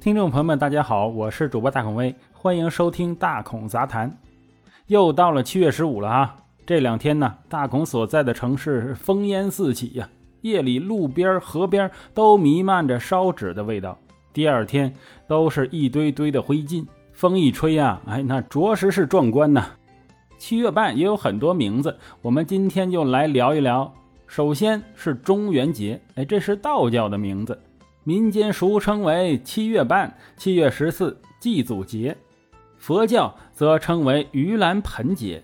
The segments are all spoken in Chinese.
听众朋友们，大家好，我是主播大孔威，欢迎收听大孔杂谈。又到了七月十五了啊！这两天呢，大孔所在的城市烽烟四起呀，夜里路边、河边都弥漫着烧纸的味道。第二天都是一堆堆的灰烬，风一吹呀，哎，那着实是壮观呐。七月半也有很多名字，我们今天就来聊一聊。首先是中元节，哎，这是道教的名字。民间俗称为七月半、七月十四祭祖节，佛教则称为盂兰盆节。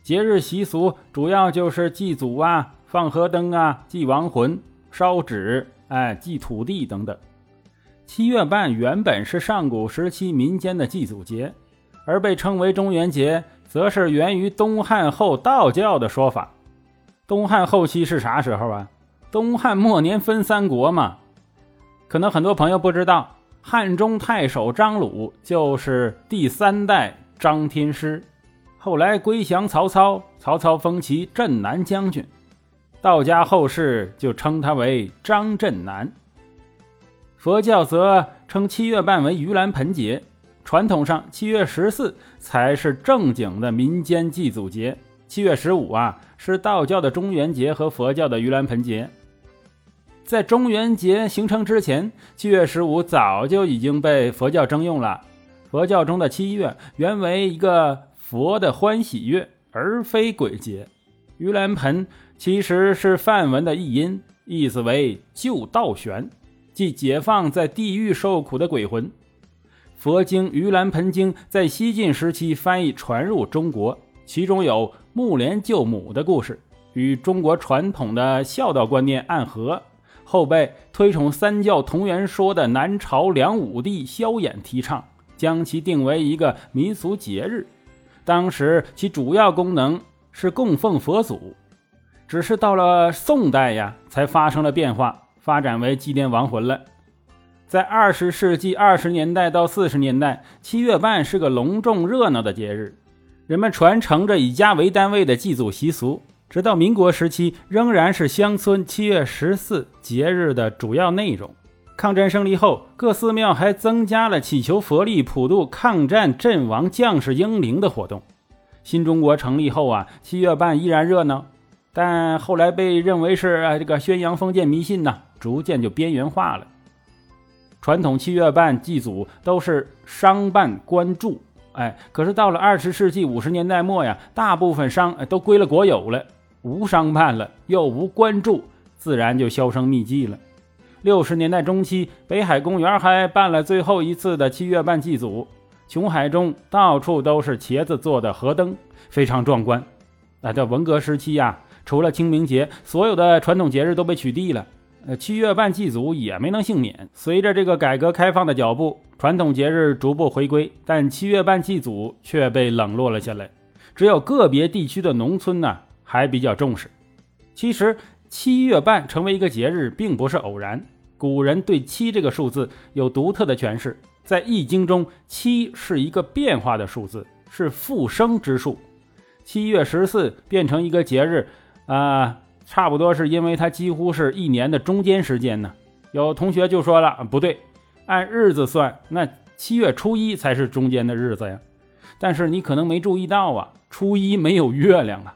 节日习俗主要就是祭祖啊、放河灯啊、祭亡魂、烧纸、哎、祭土地等等。七月半原本是上古时期民间的祭祖节，而被称为中元节，则是源于东汉后道教的说法。东汉后期是啥时候啊？东汉末年分三国嘛。可能很多朋友不知道，汉中太守张鲁就是第三代张天师，后来归降曹操，曹操封其镇南将军，道家后世就称他为张镇南。佛教则称七月半为盂兰盆节，传统上七月十四才是正经的民间祭祖节，七月十五啊是道教的中元节和佛教的盂兰盆节。在中元节形成之前，七月十五早就已经被佛教征用了。佛教中的七月原为一个佛的欢喜月，而非鬼节。盂兰盆其实是梵文的译音，意思为救道玄，即解放在地狱受苦的鬼魂。佛经《盂兰盆经》在西晋时期翻译传入中国，其中有木莲救母的故事，与中国传统的孝道观念暗合。后被推崇三教同源说的南朝梁武帝萧衍提倡，将其定为一个民俗节日。当时其主要功能是供奉佛祖，只是到了宋代呀，才发生了变化，发展为祭奠亡魂了。在二十世纪二十年代到四十年代，七月半是个隆重热闹的节日，人们传承着以家为单位的祭祖习俗。直到民国时期，仍然是乡村七月十四节日的主要内容。抗战胜利后，各寺庙还增加了祈求佛力、普渡抗战阵亡将士英灵的活动。新中国成立后啊，七月半依然热闹，但后来被认为是啊这个宣扬封建迷信呢，逐渐就边缘化了。传统七月半祭祖都是商办官助，哎，可是到了二十世纪五十年代末呀，大部分商都归了国有了。无商办了，又无关注，自然就销声匿迹了。六十年代中期，北海公园还办了最后一次的七月半祭祖，琼海中到处都是茄子做的河灯，非常壮观。啊，在文革时期呀，除了清明节，所有的传统节日都被取缔了，呃，七月半祭祖也没能幸免。随着这个改革开放的脚步，传统节日逐步回归，但七月半祭祖却被冷落了下来。只有个别地区的农村呢。还比较重视。其实七月半成为一个节日，并不是偶然。古人对七这个数字有独特的诠释，在《易经》中，七是一个变化的数字，是复生之数。七月十四变成一个节日，啊，差不多是因为它几乎是一年的中间时间呢。有同学就说了，不对，按日子算，那七月初一才是中间的日子呀。但是你可能没注意到啊，初一没有月亮啊。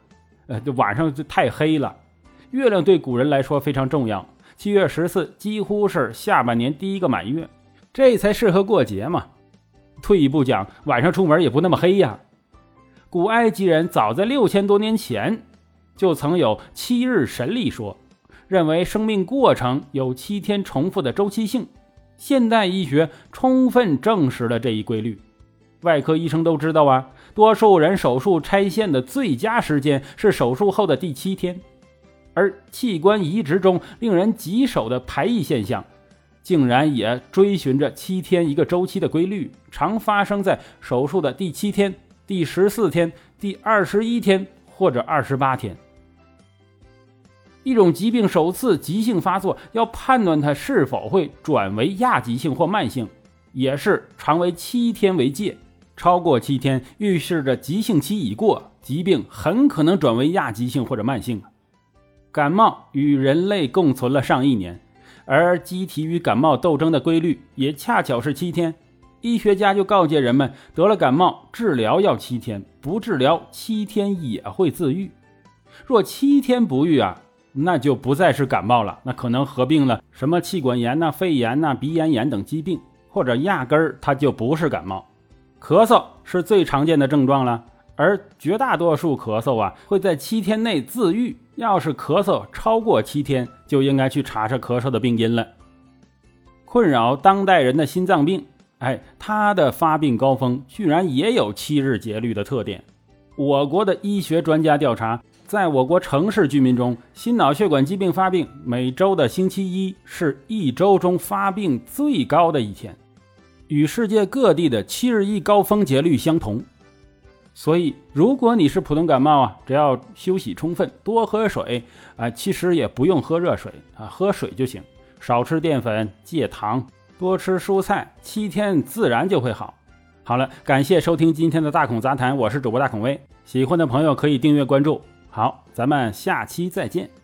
呃，晚上就太黑了。月亮对古人来说非常重要。七月十四几乎是下半年第一个满月，这才适合过节嘛。退一步讲，晚上出门也不那么黑呀。古埃及人早在六千多年前就曾有七日神历说，认为生命过程有七天重复的周期性。现代医学充分证实了这一规律。外科医生都知道啊。多数人手术拆线的最佳时间是手术后的第七天，而器官移植中令人棘手的排异现象，竟然也追寻着七天一个周期的规律，常发生在手术的第七天、第十四天、第二十一天或者二十八天。一种疾病首次急性发作，要判断它是否会转为亚急性或慢性，也是常为七天为界。超过七天，预示着急性期已过，疾病很可能转为亚急性或者慢性。感冒与人类共存了上亿年，而机体与感冒斗争的规律也恰巧是七天。医学家就告诫人们，得了感冒，治疗要七天，不治疗七天也会自愈。若七天不愈啊，那就不再是感冒了，那可能合并了什么气管炎呐、肺炎呐、鼻咽炎等疾病，或者压根儿它就不是感冒。咳嗽是最常见的症状了，而绝大多数咳嗽啊会在七天内自愈。要是咳嗽超过七天，就应该去查查咳嗽的病因了。困扰当代人的心脏病。哎，它的发病高峰居然也有七日节律的特点。我国的医学专家调查，在我国城市居民中，心脑血管疾病发病每周的星期一是一周中发病最高的一天，与世界各地的七日一高峰节律相同。所以，如果你是普通感冒啊，只要休息充分，多喝水啊，其实也不用喝热水啊，喝水就行，少吃淀粉，戒糖。多吃蔬菜，七天自然就会好。好了，感谢收听今天的大孔杂谈，我是主播大孔威。喜欢的朋友可以订阅关注。好，咱们下期再见。